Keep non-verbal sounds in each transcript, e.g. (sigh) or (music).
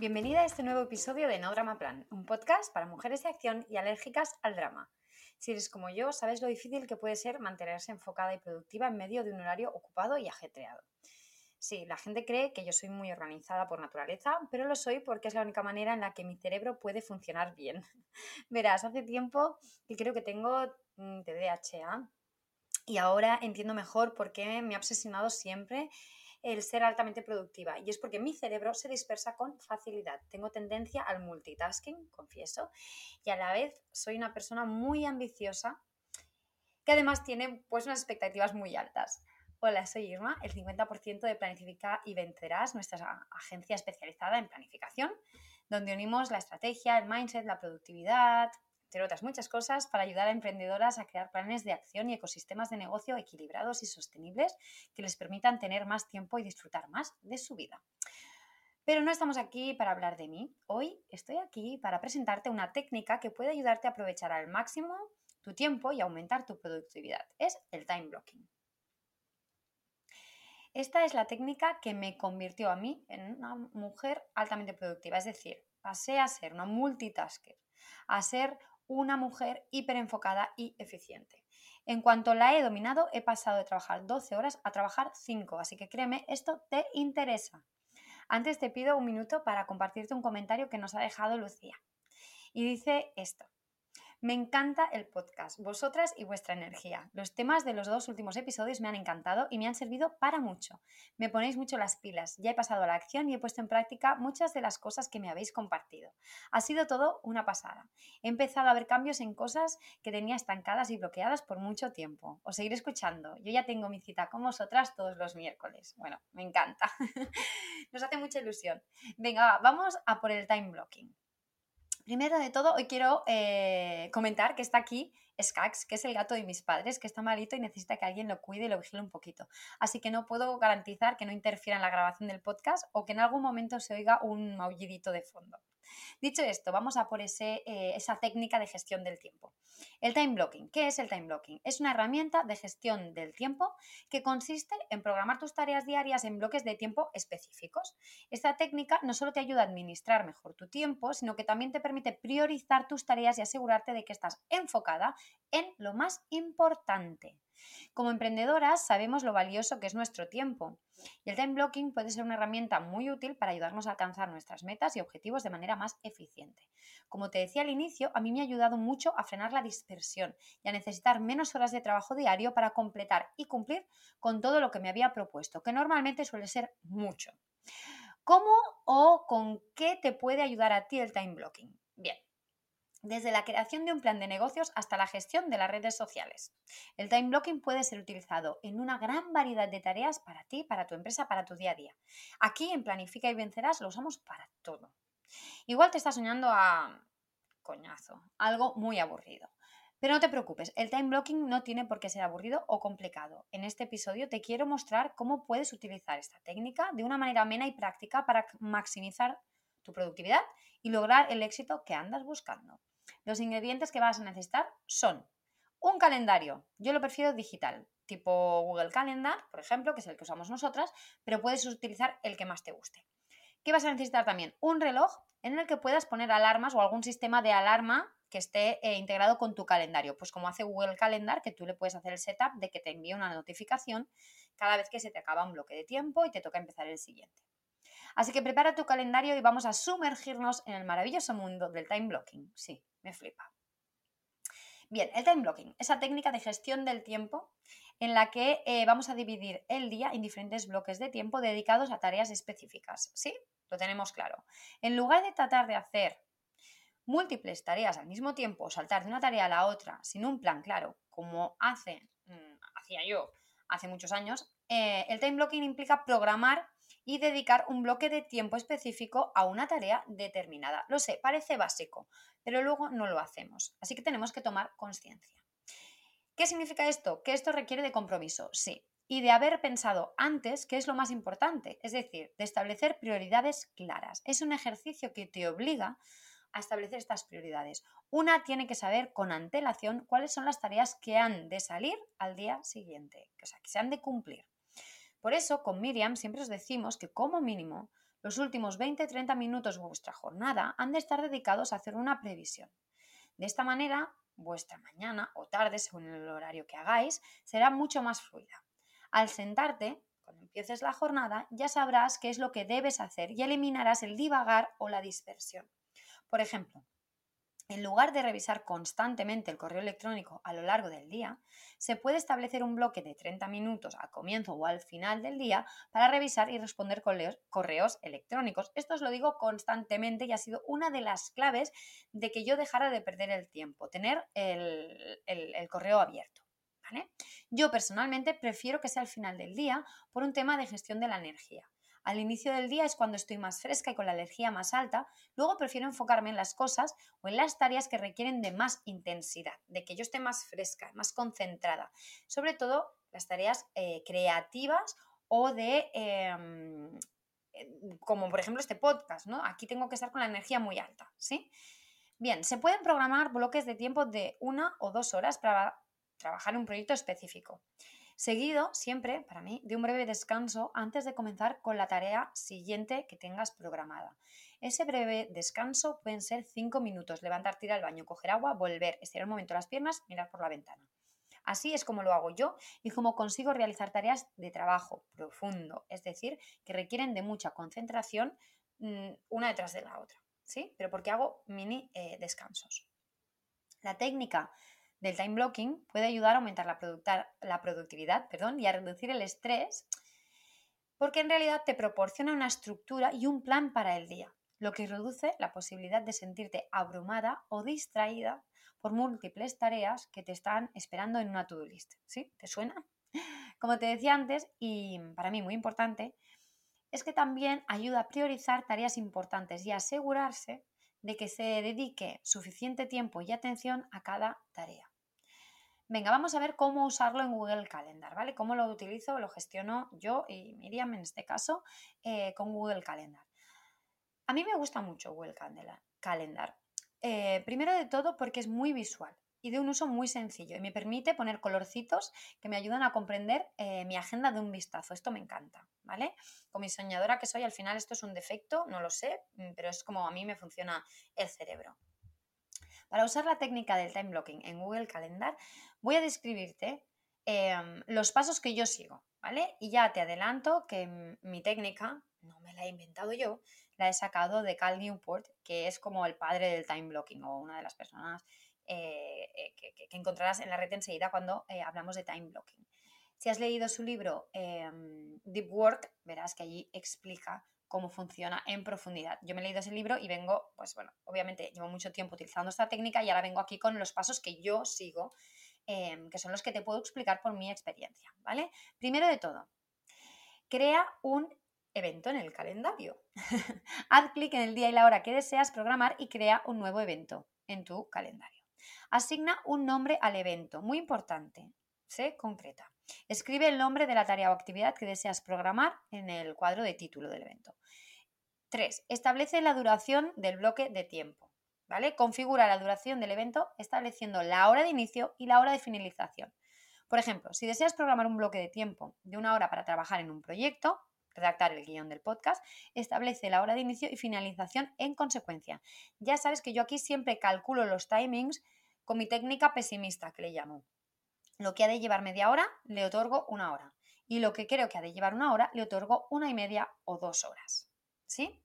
Bienvenida a este nuevo episodio de No Drama Plan, un podcast para mujeres de acción y alérgicas al drama. Si eres como yo, sabes lo difícil que puede ser mantenerse enfocada y productiva en medio de un horario ocupado y ajetreado. Sí, la gente cree que yo soy muy organizada por naturaleza, pero lo soy porque es la única manera en la que mi cerebro puede funcionar bien. (laughs) Verás, hace tiempo que creo que tengo TDAH y ahora entiendo mejor por qué me ha obsesionado siempre el ser altamente productiva y es porque mi cerebro se dispersa con facilidad. Tengo tendencia al multitasking, confieso, y a la vez soy una persona muy ambiciosa que además tiene pues unas expectativas muy altas. Hola, soy Irma, el 50% de Planifica y Vencerás, nuestra agencia especializada en planificación, donde unimos la estrategia, el mindset, la productividad, otras muchas cosas, para ayudar a emprendedoras a crear planes de acción y ecosistemas de negocio equilibrados y sostenibles que les permitan tener más tiempo y disfrutar más de su vida. Pero no estamos aquí para hablar de mí. Hoy estoy aquí para presentarte una técnica que puede ayudarte a aprovechar al máximo tu tiempo y aumentar tu productividad. Es el time blocking. Esta es la técnica que me convirtió a mí en una mujer altamente productiva, es decir, pasé a ser una multitasker, a ser una mujer hiperenfocada y eficiente. En cuanto la he dominado, he pasado de trabajar 12 horas a trabajar 5, así que créeme, esto te interesa. Antes te pido un minuto para compartirte un comentario que nos ha dejado Lucía. Y dice esto. Me encanta el podcast, vosotras y vuestra energía. Los temas de los dos últimos episodios me han encantado y me han servido para mucho. Me ponéis mucho las pilas, ya he pasado a la acción y he puesto en práctica muchas de las cosas que me habéis compartido. Ha sido todo una pasada. He empezado a ver cambios en cosas que tenía estancadas y bloqueadas por mucho tiempo. Os seguiré escuchando. Yo ya tengo mi cita con vosotras todos los miércoles. Bueno, me encanta. (laughs) Nos hace mucha ilusión. Venga, vamos a por el time blocking. Primero de todo, hoy quiero eh, comentar que está aquí Skax, que es el gato de mis padres, que está malito y necesita que alguien lo cuide y lo vigile un poquito. Así que no puedo garantizar que no interfiera en la grabación del podcast o que en algún momento se oiga un maullidito de fondo. Dicho esto, vamos a por eh, esa técnica de gestión del tiempo. El time blocking. ¿Qué es el time blocking? Es una herramienta de gestión del tiempo que consiste en programar tus tareas diarias en bloques de tiempo específicos. Esta técnica no solo te ayuda a administrar mejor tu tiempo, sino que también te permite priorizar tus tareas y asegurarte de que estás enfocada en lo más importante. Como emprendedoras sabemos lo valioso que es nuestro tiempo y el time blocking puede ser una herramienta muy útil para ayudarnos a alcanzar nuestras metas y objetivos de manera más eficiente. Como te decía al inicio, a mí me ha ayudado mucho a frenar la dispersión y a necesitar menos horas de trabajo diario para completar y cumplir con todo lo que me había propuesto, que normalmente suele ser mucho. ¿Cómo o con qué te puede ayudar a ti el time blocking? Bien, desde la creación de un plan de negocios hasta la gestión de las redes sociales. El time blocking puede ser utilizado en una gran variedad de tareas para ti, para tu empresa, para tu día a día. Aquí en Planifica y Vencerás lo usamos para todo. Igual te está soñando a coñazo, algo muy aburrido. Pero no te preocupes, el time blocking no tiene por qué ser aburrido o complicado. En este episodio te quiero mostrar cómo puedes utilizar esta técnica de una manera amena y práctica para maximizar tu productividad y lograr el éxito que andas buscando. Los ingredientes que vas a necesitar son Un calendario, yo lo prefiero digital, tipo Google Calendar, por ejemplo, que es el que usamos nosotras, pero puedes utilizar el que más te guste. ¿Qué vas a necesitar también? Un reloj en el que puedas poner alarmas o algún sistema de alarma que esté eh, integrado con tu calendario, pues como hace Google Calendar, que tú le puedes hacer el setup de que te envíe una notificación cada vez que se te acaba un bloque de tiempo y te toca empezar el siguiente. Así que prepara tu calendario y vamos a sumergirnos en el maravilloso mundo del time blocking. Sí, me flipa. Bien, el time blocking, esa técnica de gestión del tiempo en la que eh, vamos a dividir el día en diferentes bloques de tiempo dedicados a tareas específicas. ¿Sí? Lo tenemos claro. En lugar de tratar de hacer múltiples tareas al mismo tiempo saltar de una tarea a la otra sin un plan claro, como mm, hacía yo hace muchos años, eh, el time blocking implica programar y dedicar un bloque de tiempo específico a una tarea determinada. Lo sé, parece básico, pero luego no lo hacemos. Así que tenemos que tomar conciencia. ¿Qué significa esto? Que esto requiere de compromiso, sí, y de haber pensado antes qué es lo más importante, es decir, de establecer prioridades claras. Es un ejercicio que te obliga a establecer estas prioridades. Una tiene que saber con antelación cuáles son las tareas que han de salir al día siguiente, o sea, que se han de cumplir. Por eso, con Miriam siempre os decimos que como mínimo los últimos 20-30 minutos de vuestra jornada han de estar dedicados a hacer una previsión. De esta manera, vuestra mañana o tarde, según el horario que hagáis, será mucho más fluida. Al sentarte, cuando empieces la jornada, ya sabrás qué es lo que debes hacer y eliminarás el divagar o la dispersión. Por ejemplo, en lugar de revisar constantemente el correo electrónico a lo largo del día, se puede establecer un bloque de 30 minutos al comienzo o al final del día para revisar y responder correos, electrónicos. Esto os lo digo constantemente y ha sido una de las claves de que yo dejara de perder el tiempo, tener el, correo abierto. Yo personalmente prefiero que sea al final del día por un tema de gestión de la energía. Al inicio del día es cuando estoy más fresca y con la energía más alta. Luego prefiero enfocarme en las cosas o en las tareas que requieren de más intensidad, de que yo esté más fresca, más concentrada. Sobre todo las tareas eh, creativas o de, em, eh, como por ejemplo este podcast, ¿no? Aquí tengo que estar con la energía muy alta, ¿sí? Bien, se pueden programar bloques de tiempo de una o dos horas para trabajar un proyecto específico seguido siempre, para mí, de un breve descanso antes de comenzar con la tarea siguiente que tengas programada. Ese breve descanso pueden ser 5 minutos, levantar, tirar al baño, coger agua, volver, estirar un momento las piernas, mirar por la ventana. Así es como lo hago yo y como consigo realizar tareas de trabajo profundo, es decir, que requieren de mucha concentración mm, una detrás de la otra, ¿sí? Pero porque hago mini eh, descansos. La técnica del time blocking puede ayudar a aumentar la, productividad perdón, y a reducir el estrés porque en realidad te proporciona una estructura y un plan para el día, lo que reduce la posibilidad de sentirte abrumada o distraída por múltiples tareas que te están esperando en una to-do list. ¿Sí? ¿Te suena? Como te decía antes, y para mí muy importante, es que también ayuda a priorizar tareas importantes y asegurarse de que se dedique suficiente tiempo y atención a cada tarea. Venga, vamos a ver cómo usarlo en Google Calendar, ¿vale? Cómo lo utilizo, lo gestiono yo y Miriam en este caso eh, con Google Calendar. A mí me gusta mucho Google Calendar. Eh, primero de todo porque es muy visual y de un uso muy sencillo y me permite poner colorcitos que me ayudan a comprender eh, mi agenda de un vistazo. Esto me encanta, ¿vale? Como soñadora que soy, al final esto es un defecto, no lo sé, mm, pero es como a mí me funciona el cerebro. Para usar la técnica del time blocking en Google Calendar, voy a describirte em, los pasos que yo sigo, ¿vale? Y ya te adelanto que mi técnica, no me la he inventado yo, la he sacado de Cal Newport, que es como el padre del time blocking o una de las personas eh, eh, que, encontrarás en la red enseguida cuando eh, hablamos de time blocking. Si has leído su libro em, Deep Work, verás que allí explica cómo funciona en profundidad. Yo me he leído ese libro y vengo, pues bueno, obviamente llevo mucho tiempo utilizando esta técnica y ahora vengo aquí con los pasos que yo sigo, em, que son los que te puedo explicar por mi experiencia, ¿vale? Primero de todo, crea un evento en el calendario. (laughs) Haz clic en el día y la hora que deseas programar y crea un nuevo evento en tu calendario. Asigna un nombre al evento, muy importante, sé concreta. Escribe el nombre de la tarea o actividad que deseas programar en el cuadro de título del evento. 3. Establece la duración del bloque de tiempo. ¿vale? Configura la duración del evento estableciendo la hora de inicio y la hora de finalización. Por ejemplo, si deseas programar un bloque de tiempo de una hora para trabajar en un proyecto, redactar el guion del podcast, establece la hora de inicio y finalización en consecuencia. Ya sabes que yo aquí siempre calculo los timings con mi técnica pesimista, que le llamo. Lo que ha de llevar media hora, le otorgo una hora. Y lo que creo que ha de llevar una hora, le otorgo una y media o dos horas. ¿Sí?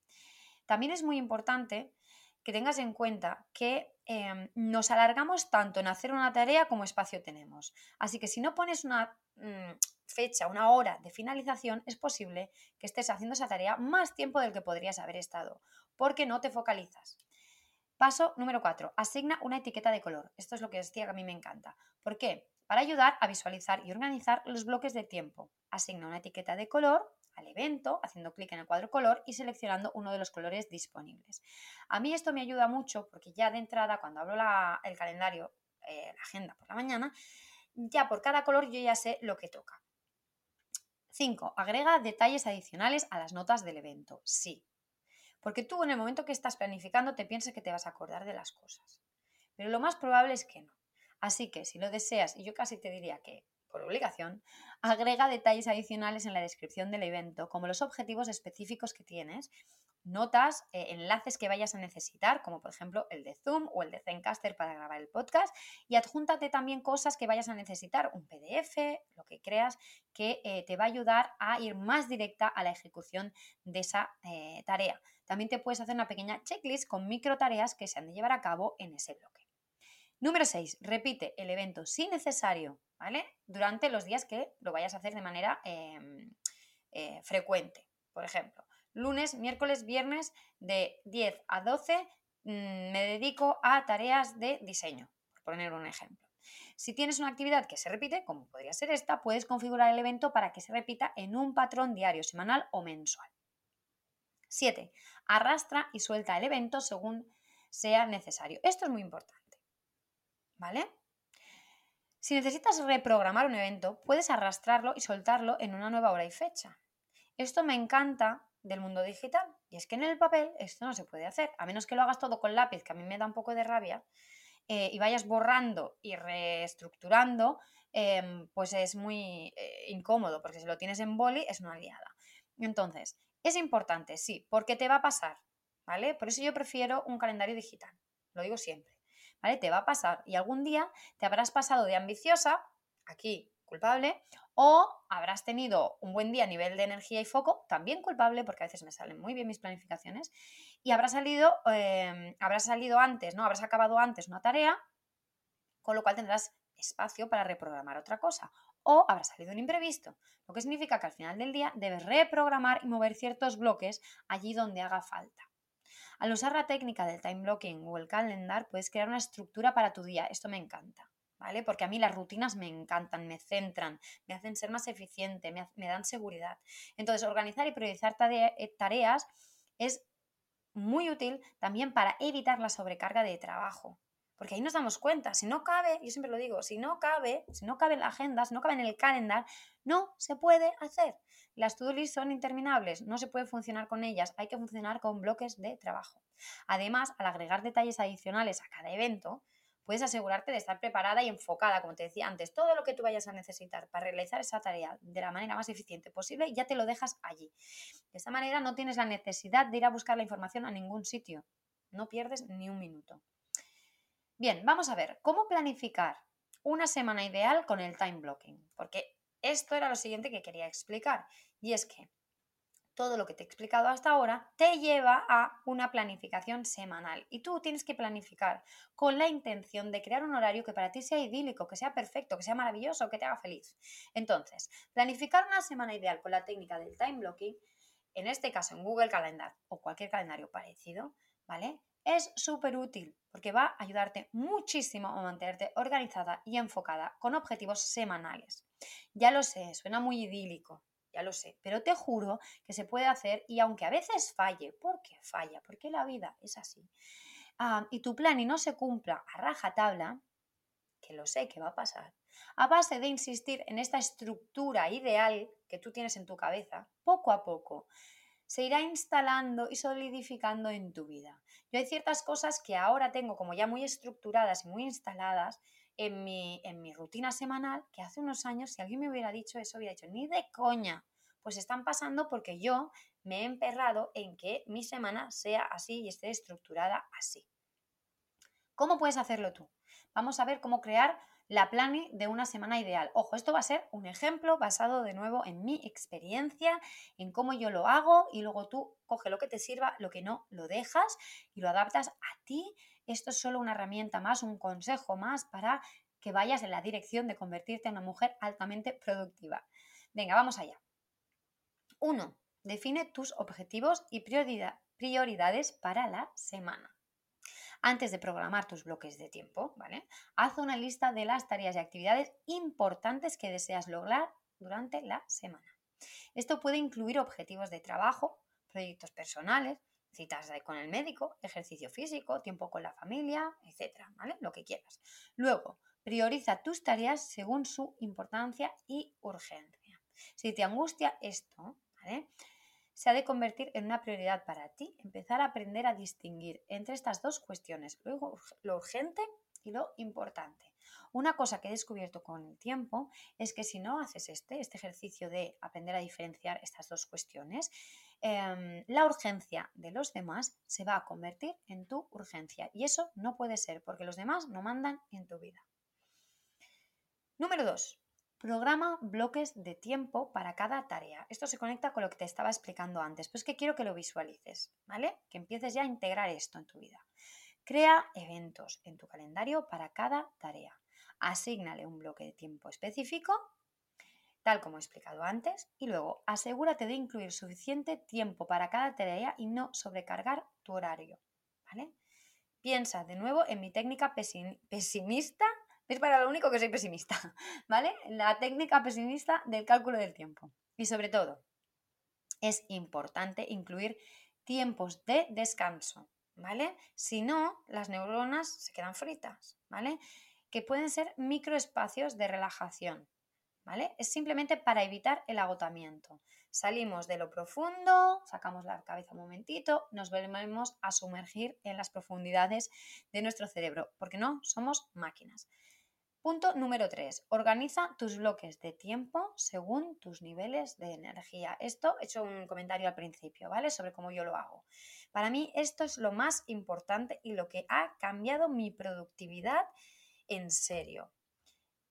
También es muy importante que tengas en cuenta que em, nos alargamos tanto en hacer una tarea como espacio tenemos. Así que si no pones una mm, fecha, una hora de finalización, es posible que estés haciendo esa tarea más tiempo del que podrías haber estado, porque no te focalizas. Paso número 4. Asigna una etiqueta de color. Esto es lo que decía que a mí me encanta. ¿Por qué? Para ayudar a visualizar y organizar los bloques de tiempo. Asigna una etiqueta de color al evento, haciendo clic en el cuadro color y seleccionando uno de los colores disponibles. A mí esto me ayuda mucho porque ya de entrada, cuando abro el calendario, eh, la agenda por la mañana, ya por cada color yo ya sé lo que toca. 5. Agrega detalles adicionales a las notas del evento. Sí. Porque tú en el momento que estás planificando te piensas que te vas a acordar de las cosas. Pero lo más probable es que no. Así que si lo deseas, y yo casi te diría que por obligación, agrega detalles adicionales en la descripción del evento, como los objetivos específicos que tienes, notas, eh, enlaces que vayas a necesitar, como por ejemplo el de Zoom o el de Zencaster para grabar el podcast, y adjúntate también cosas que vayas a necesitar, un PDF, lo que creas que eh, te va a ayudar a ir más directa a la ejecución de esa eh, tarea. También te puedes hacer una pequeña checklist con micro tareas que se han de llevar a cabo en ese bloque. Número 6. Repite el evento si necesario, ¿vale? Durante los días que lo vayas a hacer de manera em, eh, frecuente. Por ejemplo, lunes, miércoles, viernes de 10 a 12 mm, me dedico a tareas de diseño, por poner un ejemplo. Si tienes una actividad que se repite, como podría ser esta, puedes configurar el evento para que se repita en un patrón diario, semanal o mensual. 7. Arrastra y suelta el evento según sea necesario. Esto es muy importante. ¿Vale? Si necesitas reprogramar un evento, puedes arrastrarlo y soltarlo en una nueva hora y fecha. Esto me encanta del mundo digital. Y es que en el papel esto no se puede hacer, a menos que lo hagas todo con lápiz, que a mí me da un poco de rabia, eh, y vayas borrando y reestructurando, em, pues es muy eh, incómodo, porque si lo tienes en boli es una liada. Entonces, es importante, sí, porque te va a pasar, ¿vale? Por eso yo prefiero un calendario digital, lo digo siempre. Te va a pasar y algún día te habrás pasado de ambiciosa, aquí culpable, o habrás tenido un buen día a nivel de energía y foco, también culpable, porque a veces me salen muy bien mis planificaciones, y habrás salido, em, habrás salido antes, ¿no? Habrás acabado antes una tarea, con lo cual tendrás espacio para reprogramar otra cosa. O habrá salido un imprevisto, lo que significa que al final del día debes reprogramar y mover ciertos bloques allí donde haga falta. Al usar la técnica del time blocking o el calendar, puedes crear una estructura para tu día. Esto me encanta. ¿Vale? Porque a mí las rutinas me encantan, me centran, me hacen ser más eficiente, me, dan seguridad. Entonces, organizar y priorizar eh, tareas es muy útil también para evitar la sobrecarga de trabajo. Porque ahí nos damos cuenta, si no cabe, yo siempre lo digo, si no cabe, si no cabe en la agenda, si no cabe en el calendar, no se puede hacer. Las to-do lists son interminables, no se puede funcionar con ellas, hay que funcionar con bloques de trabajo. Además, al agregar detalles adicionales a cada evento, puedes asegurarte de estar preparada y enfocada, como te decía antes, todo lo que tú vayas a necesitar para realizar esa tarea de la manera más eficiente posible, ya te lo dejas allí. De esta manera no tienes la necesidad de ir a buscar la información a ningún sitio, no pierdes ni un minuto. Bien, vamos a ver, ¿cómo planificar una semana ideal con el time blocking? Porque esto era lo siguiente que quería explicar. Y es que todo lo que te he explicado hasta ahora te lleva a una planificación semanal. Y tú tienes que planificar con la intención de crear un horario que para ti sea idílico, que sea perfecto, que sea maravilloso, que te haga feliz. Entonces, planificar una semana ideal con la técnica del time blocking, en este caso en Google Calendar o cualquier calendario parecido, ¿vale? Es súper útil porque va a ayudarte muchísimo a mantenerte organizada y enfocada con objetivos semanales. Ya lo sé, suena muy idílico, ya lo sé, pero te juro que se puede hacer y aunque a veces falle, ¿por qué falla? Porque la vida es así. Ah, y tu plan y no se cumpla a rajatabla, que lo sé que va a pasar, a base de insistir en esta estructura ideal que tú tienes en tu cabeza, poco a poco se irá instalando y solidificando en tu vida. Yo hay ciertas cosas que ahora tengo como ya muy estructuradas y muy instaladas en mi, en mi rutina semanal, que hace unos años, si alguien me hubiera dicho eso, hubiera dicho, ni de coña, pues están pasando porque yo me he emperrado en que mi semana sea así y esté estructurada así. ¿Cómo puedes hacerlo tú? Vamos a ver cómo crear la plani de una semana ideal. Ojo, esto va a ser un ejemplo basado de nuevo en mi experiencia, en cómo yo lo hago y luego tú coge lo que te sirva, lo que no lo dejas y lo adaptas a ti. Esto es solo una herramienta más, un consejo más para que vayas en la dirección de convertirte en una mujer altamente productiva. Venga, vamos allá. Uno, Define tus objetivos y prioridades para la semana. Antes de programar tus bloques de tiempo, ¿vale? Haz una lista de las tareas y actividades importantes que deseas lograr durante la semana. Esto puede incluir objetivos de trabajo, proyectos personales, citas con el médico, ejercicio físico, tiempo con la familia, ¿vale? Lo que quieras. Luego, prioriza tus tareas según su importancia y urgencia. Si te angustia esto, ¿vale? Se ha de convertir en una prioridad para ti, empezar a aprender a distinguir entre estas dos cuestiones, lo urgente y lo importante. Una cosa que he descubierto con el tiempo es que si no haces este, este ejercicio de aprender a diferenciar estas dos cuestiones, em, la urgencia de los demás se va a convertir en tu urgencia. Y eso no puede ser porque los demás no mandan en tu vida. Número 2. Programa bloques de tiempo para cada tarea. Esto se conecta con lo que te estaba explicando antes, pues que quiero que lo visualices, ¿vale? Que empieces ya a integrar esto en tu vida. Crea eventos en tu calendario para cada tarea. Asígnale un bloque de tiempo específico, tal como he explicado antes, y luego asegúrate de incluir suficiente tiempo para cada tarea y no sobrecargar tu horario, ¿vale? Piensa de nuevo en mi técnica pesimista es para lo único que soy pesimista, (laughs) ¿vale? La técnica pesimista del cálculo del tiempo. Y sobre todo, es importante incluir tiempos de descanso, ¿vale? Si no, las neuronas se quedan fritas, ¿vale? Que pueden ser microespacios de relajación, ¿vale? Es simplemente para evitar el agotamiento. Salimos de lo profundo, sacamos la cabeza un momentito, nos volvemos a sumergir en las profundidades de nuestro cerebro, porque no somos máquinas. Punto número 3. Organiza tus bloques de tiempo según tus niveles de energía. Esto he hecho un comentario al principio, ¿vale? Sobre cómo yo lo hago. Para mí esto es lo más importante y lo que ha cambiado mi productividad en serio.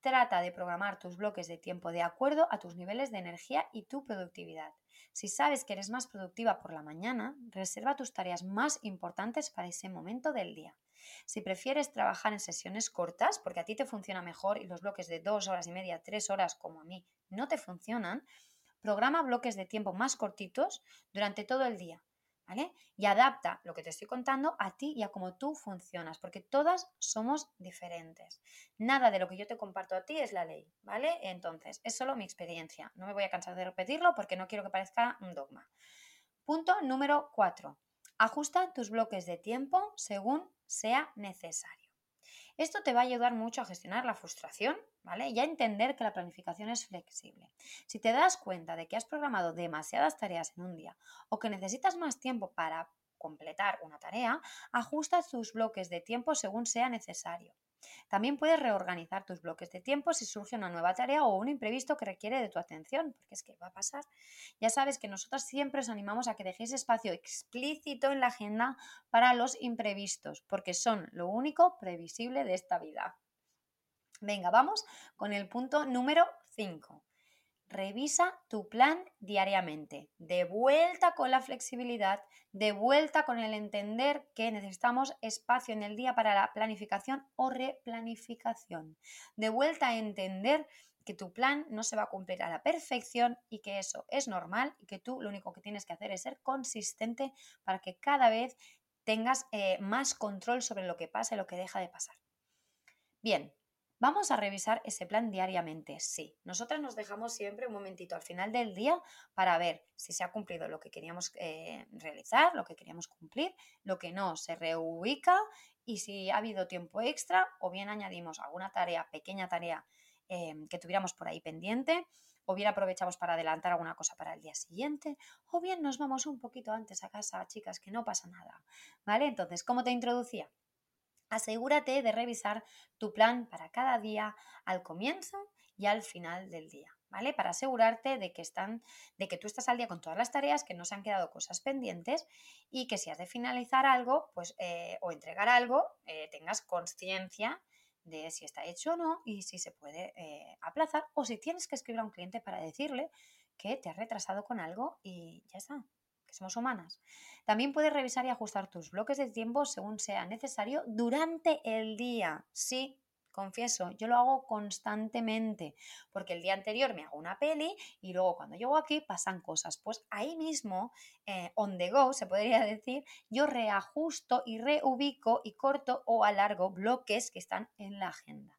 Trata de programar tus bloques de tiempo de acuerdo a tus niveles de energía y tu productividad. Si sabes que eres más productiva por la mañana, reserva tus tareas más importantes para ese momento del día. Si prefieres trabajar en sesiones cortas, porque a ti te funciona mejor y los bloques de dos horas y media, tres horas como a mí no te funcionan, programa bloques de tiempo más cortitos durante todo el día. ¿Vale? Y adapta lo que te estoy contando a ti y a cómo tú funcionas, porque todas somos diferentes. Nada de lo que yo te comparto a ti es la ley, ¿vale? Entonces, es solo mi experiencia. No me voy a cansar de repetirlo porque no quiero que parezca un dogma. Punto número 4. Ajusta tus bloques de tiempo según sea necesario. Esto te va a ayudar mucho a gestionar la frustración, ¿vale? Y a entender que la planificación es flexible. Si te das cuenta de que has programado demasiadas tareas en un día o que necesitas más tiempo para completar una tarea, ajusta tus bloques de tiempo según sea necesario. También puedes reorganizar tus bloques de tiempo si surge una nueva tarea o un imprevisto que requiere de tu atención, porque es que va a pasar. Ya sabes que nosotros siempre os animamos a que dejéis espacio explícito en la agenda para los imprevistos, porque son lo único previsible de esta vida. Venga, vamos con el punto número 5. Revisa tu plan diariamente. De vuelta con la flexibilidad, de vuelta con el entender que necesitamos espacio en el día para la planificación o replanificación. De vuelta a entender que tu plan no se va a cumplir a la perfección y que eso es normal y que tú lo único que tienes que hacer es ser consistente para que cada vez tengas eh, más control sobre lo que pasa y lo que deja de pasar. Bien, Vamos a revisar ese plan diariamente, sí. Nosotras nos dejamos siempre un momentito al final del día para ver si se ha cumplido lo que queríamos eh, realizar, lo que queríamos cumplir, lo que no se reubica y si ha habido tiempo extra o bien añadimos alguna tarea, pequeña tarea em, que tuviéramos por ahí pendiente o bien aprovechamos para adelantar alguna cosa para el día siguiente, o bien nos vamos un poquito antes a casa, chicas, que no pasa nada, ¿vale? Entonces, ¿cómo te introducía? Asegúrate de revisar tu plan para cada día al comienzo y al final del día. ¿Vale? Para asegurarte de que están, de que tú estás al día con todas las tareas, que no se han quedado cosas pendientes y que si has de finalizar algo, pues, eh, o entregar algo, eh, tengas conciencia de si está hecho o no y si se puede eh, aplazar o si tienes que escribir a un cliente para decirle que te has retrasado con algo y ya está, somos humanas. También puedes revisar y ajustar tus bloques de tiempo según sea necesario durante el día. Sí, confieso, yo lo hago constantemente, porque el día anterior me hago una peli y luego cuando llego aquí pasan cosas. Pues ahí mismo, eh, on the go, se podría (laughs) decir, yo reajusto y reubico y corto o alargo bloques que están en la agenda.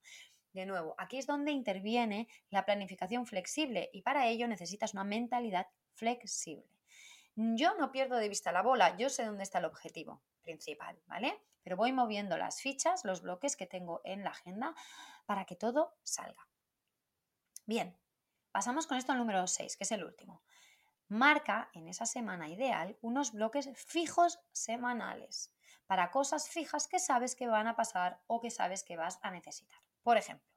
De nuevo, aquí es donde interviene la planificación flexible y para ello necesitas una mentalidad flexible. Yo no pierdo de vista la bola, yo sé dónde está el objetivo principal, ¿vale? Pero voy moviendo las fichas, los bloques que tengo en la agenda para que todo salga. Bien, pasamos con esto al número 6, que es el último. Marca en esa semana ideal unos bloques fijos semanales para cosas fijas que sabes que van a pasar o que sabes que vas a necesitar. Por ejemplo,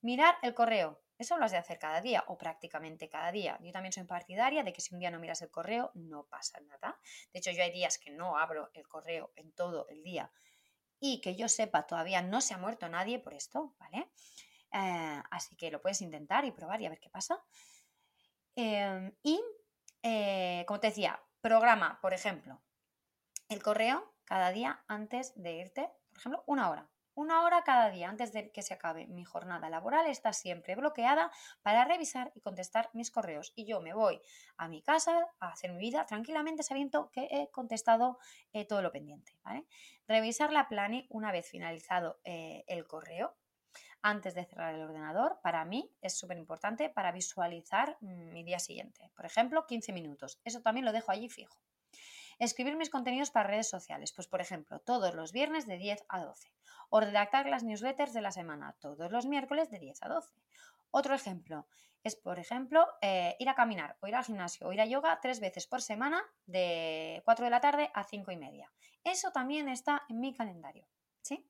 mirar el correo eso lo has de hacer cada día o prácticamente cada día. Yo también soy partidaria de que si un día no miras el correo, no pasa nada. De hecho, yo hay días que no abro el correo en todo el día y que yo sepa todavía no se ha muerto nadie por esto, ¿vale? Eh, así que lo puedes intentar y probar y a ver qué pasa. Em, y, eh, como te decía, programa, por ejemplo, el correo cada día antes de irte, por ejemplo, una hora. Una hora cada día antes de que se acabe mi jornada laboral está siempre bloqueada para revisar y contestar mis correos. Y yo me voy a mi casa a hacer mi vida tranquilamente sabiendo que he contestado eh, todo lo pendiente. Revisar la plani una vez finalizado eh, el correo antes de cerrar el ordenador, para mí es súper importante para visualizar mm, mi día siguiente. Por ejemplo, 15 minutos. Eso también lo dejo allí fijo. Escribir mis contenidos para redes sociales, pues por ejemplo, todos los viernes de 10 a 12 o redactar las newsletters de la semana todos los miércoles de 10 a 12. Otro ejemplo es, por ejemplo, eh, ir a caminar o ir al gimnasio o ir a yoga tres veces por semana de 4 de la tarde a 5 y media. Eso también está en mi calendario. ¿sí?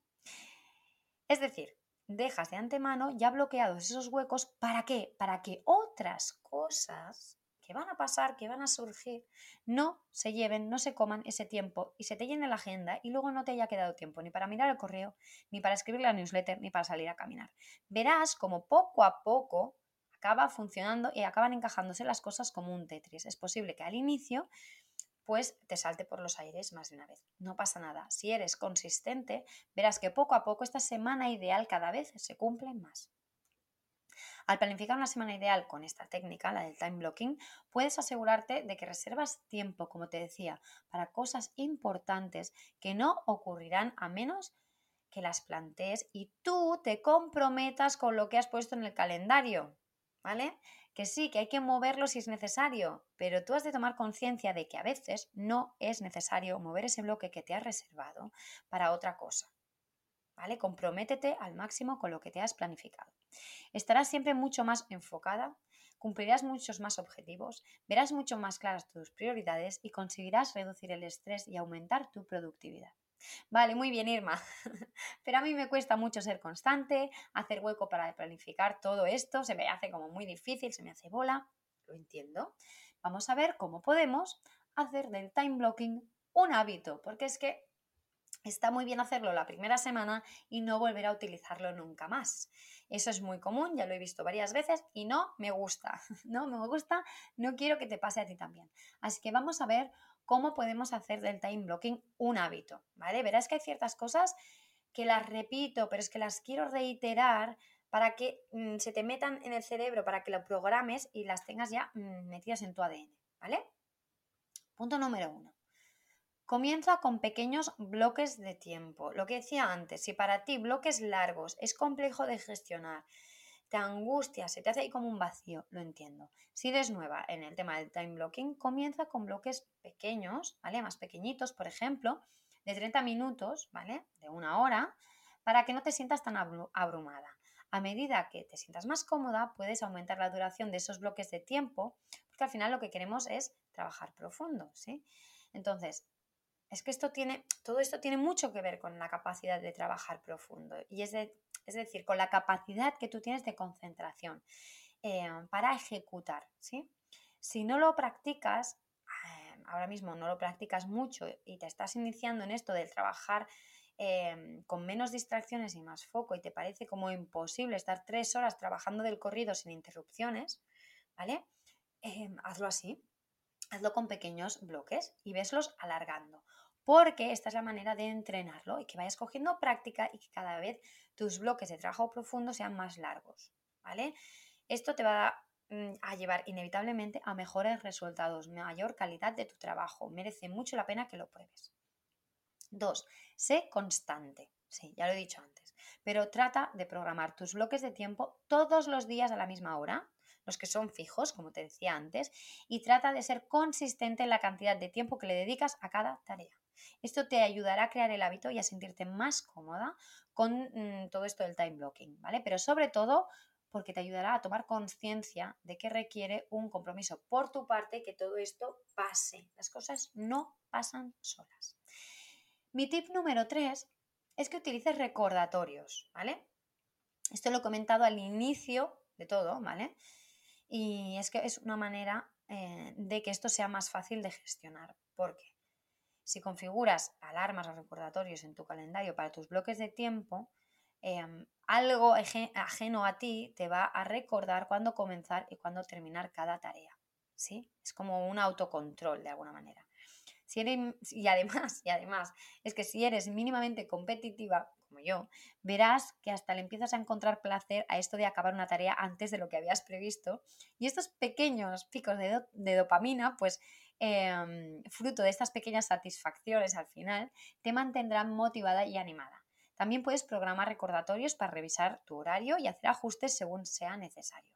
Es decir, dejas de antemano ya bloqueados esos huecos. ¿Para qué? Para que otras cosas que van a pasar, que van a surgir, no se lleven, no se coman ese tiempo y se te llene la agenda y luego no te haya quedado tiempo ni para mirar el correo, ni para escribir la newsletter, ni para salir a caminar. Verás como poco a poco acaba funcionando y acaban encajándose las cosas como un Tetris. Es posible que al inicio pues te salte por los aires más de una vez. No pasa nada. Si eres consistente, verás que poco a poco esta semana ideal cada vez se cumple más. Al planificar una semana ideal con esta técnica, la del time blocking, puedes asegurarte de que reservas tiempo, como te decía, para cosas importantes que no ocurrirán a menos que las plantees y tú te comprometas con lo que has puesto en el calendario, ¿vale? Que sí, que hay que moverlo si es necesario, pero tú has de tomar conciencia de que a veces no es necesario mover ese bloque que te has reservado para otra cosa. ¿Vale? Comprométete al máximo con lo que te has planificado. Estarás siempre mucho más enfocada, cumplirás muchos más objetivos, verás mucho más claras tus prioridades y conseguirás reducir el estrés y aumentar tu productividad. Vale, muy bien, Irma. (laughs) Pero a mí me cuesta mucho ser constante, hacer hueco para planificar todo esto, se me hace como muy difícil, se me hace bola. Lo entiendo. Vamos a ver cómo podemos hacer del time blocking un hábito, porque es que Está muy bien hacerlo la primera semana y no volver a utilizarlo nunca más. Eso es muy común, ya lo he visto varias veces y no me gusta. (laughs) No me gusta, no quiero que te pase a ti también. Así que vamos a ver cómo podemos hacer del time blocking un hábito, ¿vale? Verás que hay ciertas cosas que las repito, pero es que las quiero reiterar para que mm, se te metan en el cerebro, para que lo programes y las tengas ya mm, metidas en tu ADN, ¿vale? Punto número uno. Comienza con pequeños bloques de tiempo. Lo que decía antes, si para ti bloques largos es complejo de gestionar, te angustia, se te hace ahí como un vacío, lo entiendo. Si eres nueva en el tema del time blocking, comienza con bloques pequeños, ¿vale? Más pequeñitos, por ejemplo, de 30 minutos, ¿vale? De una hora, para que no te sientas tan abrumada. A medida que te sientas más cómoda, puedes aumentar la duración de esos bloques de tiempo, porque al final lo que queremos es trabajar profundo, ¿sí? Entonces, es que esto tiene, todo esto tiene mucho que ver con la capacidad de trabajar profundo y es, decir, con la capacidad que tú tienes de concentración eh, para ejecutar. Si no lo practicas, eh, ahora mismo no lo practicas mucho y te estás iniciando en esto del trabajar em, con menos distracciones y más foco y te parece como imposible estar tres horas trabajando del corrido sin interrupciones, ¿vale? Hazlo así, hazlo con pequeños bloques y veslos alargando porque esta es la manera de entrenarlo y que vayas cogiendo práctica y que cada vez tus bloques de trabajo profundo sean más largos, ¿vale? Esto te va mm, a llevar inevitablemente a mejores resultados, mayor calidad de tu trabajo. Merece mucho la pena que lo pruebes. Dos, sé constante. Sí, ya lo he dicho antes. Pero trata de programar tus bloques de tiempo todos los días a la misma hora, los que son fijos, como te decía antes, y trata de ser consistente en la cantidad de tiempo que le dedicas a cada tarea. Esto te ayudará a crear el hábito y a sentirte más cómoda con mm, todo esto del time blocking, ¿vale? Pero sobre todo porque te ayudará a tomar conciencia de que requiere un compromiso por tu parte que todo esto pase. Las cosas no pasan solas. Mi tip número 3 es que utilices recordatorios, ¿vale? Esto lo he comentado al inicio de todo, ¿vale? Y es que es una manera eh, de que esto sea más fácil de gestionar. ¿Por qué? Si configuras alarmas o recordatorios en tu calendario para tus bloques de tiempo, em, algo ajeno a ti te va a recordar cuándo comenzar y cuándo terminar cada tarea. ¿sí? Es como un autocontrol de alguna manera. Y además, y además, es que si eres mínimamente competitiva, como yo, verás que hasta le empiezas a encontrar placer a esto de acabar una tarea antes de lo que habías previsto. Y estos pequeños picos de dopamina, pues Em, fruto de estas pequeñas satisfacciones al final, te mantendrán motivada y animada. También puedes programar recordatorios para revisar tu horario y hacer ajustes según sea necesario.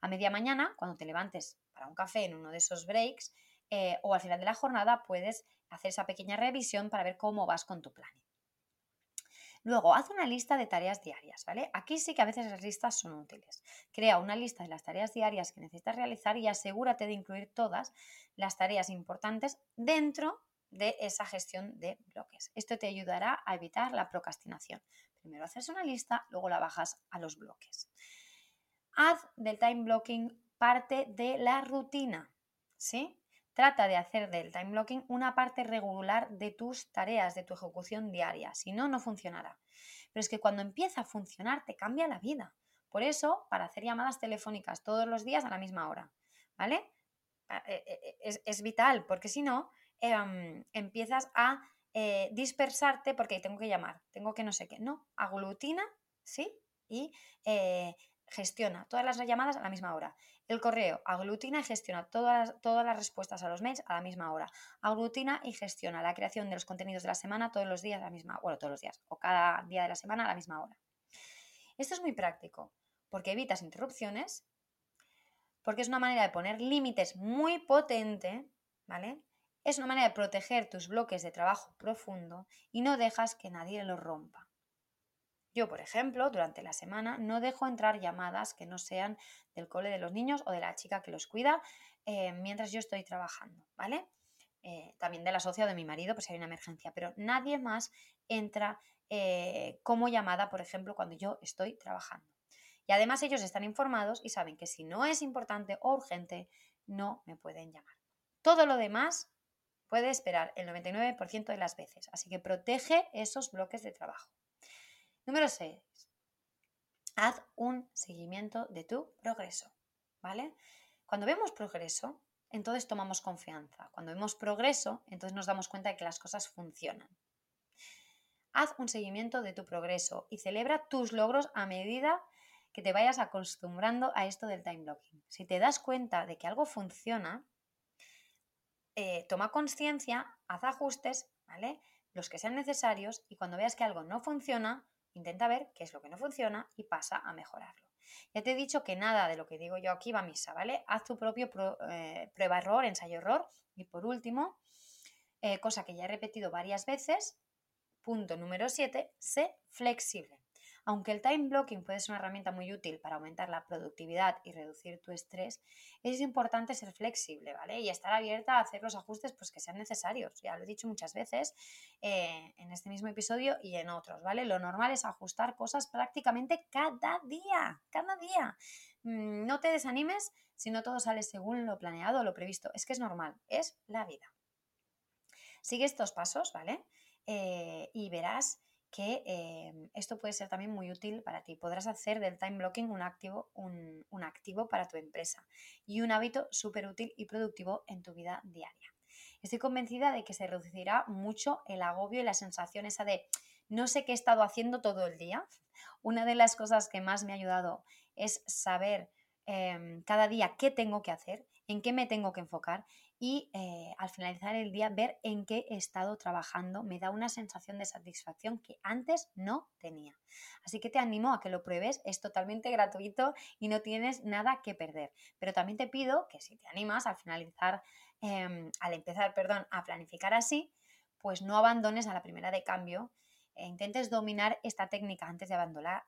A media mañana, cuando te levantes para un café en uno de esos breaks, eh, o al final de la jornada, puedes hacer esa pequeña revisión para ver cómo vas con tu plan. Luego, haz una lista de tareas diarias, ¿vale? Aquí sí que a veces las listas son útiles. Crea una lista de las tareas diarias que necesitas realizar y asegúrate de incluir todas las tareas importantes dentro de esa gestión de bloques. Esto te ayudará a evitar la procrastinación. Primero haces una lista, luego la bajas a los bloques. Haz del time blocking parte de la rutina, ¿sí? Trata de hacer del time blocking una parte regular de tus tareas, de tu ejecución diaria, si no, no funcionará. Pero es que cuando empieza a funcionar te cambia la vida. Por eso, para hacer llamadas telefónicas todos los días a la misma hora, ¿vale? Ah, eh, eh, eh, es, vital, porque si no, em, empiezas a dispersarte porque tengo que llamar, tengo que no sé qué. No, aglutina, ¿sí? Y gestiona todas las llamadas a la misma hora. El correo aglutina y gestiona todas, todas las respuestas a los mails a la misma hora. Aglutina y gestiona la creación de los contenidos de la semana todos los días a la misma bueno, todos los días, o cada día de la semana a la misma hora. Esto es muy práctico, porque evitas interrupciones, porque es una manera de poner límites muy potente, ¿vale? Es una manera de proteger tus bloques de trabajo profundo y no dejas que nadie los rompa. Yo, por ejemplo, durante la semana no dejo entrar llamadas que no sean del cole de los niños o de la chica que los cuida eh, mientras yo estoy trabajando, ¿vale? Eh, también de la socia o de mi marido, pues si hay una emergencia, pero nadie más entra eh, como llamada, por ejemplo, cuando yo estoy trabajando. Y además ellos están informados y saben que si no es importante o urgente, no me pueden llamar. Todo lo demás puede esperar el 99% de las veces, así que protege esos bloques de trabajo. Número 6. Haz un seguimiento de tu progreso, ¿vale? Cuando vemos progreso, entonces tomamos confianza. Cuando vemos progreso, entonces nos damos cuenta de que las cosas funcionan. Haz un seguimiento de tu progreso y celebra tus logros a medida que te vayas acostumbrando a esto del time blocking. Si te das cuenta de que algo funciona, eh, toma conciencia, haz ajustes, ¿vale? Los que sean necesarios y cuando veas que algo no funciona, Intenta ver qué es lo que no funciona y pasa a mejorarlo. Ya te he dicho que nada de lo que digo yo aquí va a misa, ¿vale? Haz tu propio eh, prueba-error, ensayo-error. Y por último, eh, cosa que ya he repetido varias veces, punto número 7, sé flexible. Aunque el time blocking puede ser una herramienta muy útil para aumentar la productividad y reducir tu estrés, es importante ser flexible, ¿vale? Y estar abierta a hacer los ajustes pues, que sean necesarios. Ya lo he dicho muchas veces eh, en este mismo episodio y en otros, ¿vale? Lo normal es ajustar cosas prácticamente cada día, cada día. Mm, no te desanimes si no todo sale según lo planeado o lo previsto. Es que es normal, es la vida. Sigue estos pasos, ¿vale? Eh, y verás que em, esto puede ser también muy útil para ti. Podrás hacer del time blocking un activo, un, activo para tu empresa y un hábito súper útil y productivo en tu vida diaria. Estoy convencida de que se reducirá mucho el agobio y la sensación esa de no sé qué he estado haciendo todo el día. Una de las cosas que más me ha ayudado es saber em, cada día qué tengo que hacer, en qué me tengo que enfocar y eh, al finalizar el día ver en qué he estado trabajando me da una sensación de satisfacción que antes no tenía. Así que te animo a que lo pruebes, es totalmente gratuito y no tienes nada que perder. Pero también te pido que si te animas al finalizar, em, al empezar, perdón, a planificar así, pues no abandones a la primera de cambio e intentes dominar esta técnica antes de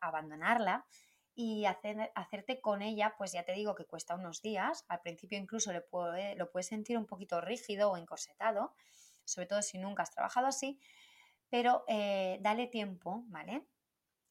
abandonarla y hacer, hacerte con ella, pues ya te digo que cuesta unos días. Al principio incluso le lo puedes sentir un poquito rígido o encorsetado, sobre todo si nunca has trabajado así, pero eh, dale tiempo, ¿vale?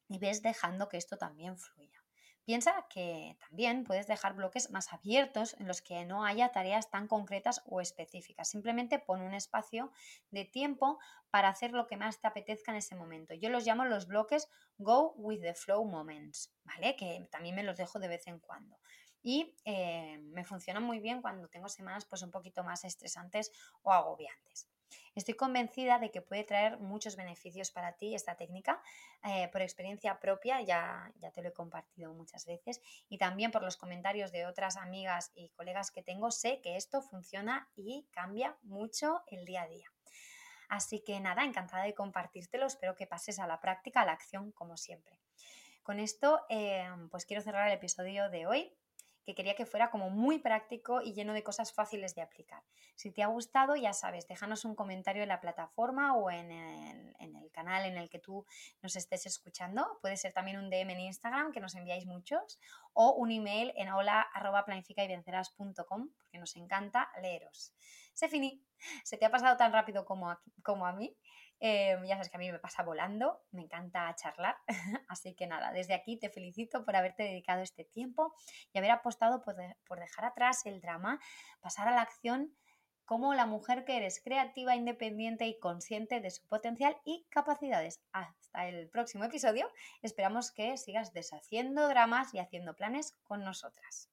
Y ves dejando que esto también fluya. Piensa que también puedes dejar bloques más abiertos en los que no haya tareas tan concretas o específicas. Simplemente pon un espacio de tiempo para hacer lo que más te apetezca en ese momento. Yo los llamo los bloques Go with the Flow Moments, ¿vale? Que también me los dejo de vez en cuando. Y eh, me funciona muy bien cuando tengo semanas pues un poquito más estresantes o agobiantes. Estoy convencida de que puede traer muchos beneficios para ti esta técnica eh, por experiencia propia, ya, ya te lo he compartido muchas veces, y también por los comentarios de otras amigas y colegas que tengo, sé que esto funciona y cambia mucho el día a día. Así que nada, encantada de compartírtelo, espero que pases a la práctica, a la acción, como siempre. Con esto, eh, pues quiero cerrar el episodio de hoy que quería que fuera como muy práctico y lleno de cosas fáciles de aplicar. Si te ha gustado, ya sabes, déjanos un comentario en la plataforma o en el, canal en el que tú nos estés escuchando. Puede ser también un DM en Instagram, que nos enviáis muchos, o un email en hola porque nos encanta leeros. Se finí. ¿Se te ha pasado tan rápido como como a mí? Em, ya sabes que a mí me pasa volando, me encanta charlar, (laughs) así que nada, desde aquí te felicito por haberte dedicado este tiempo y haber apostado por, por dejar atrás el drama, pasar a la acción como la mujer que eres creativa, independiente y consciente de su potencial y capacidades. Hasta el próximo episodio, esperamos que sigas deshaciendo dramas y haciendo planes con nosotras.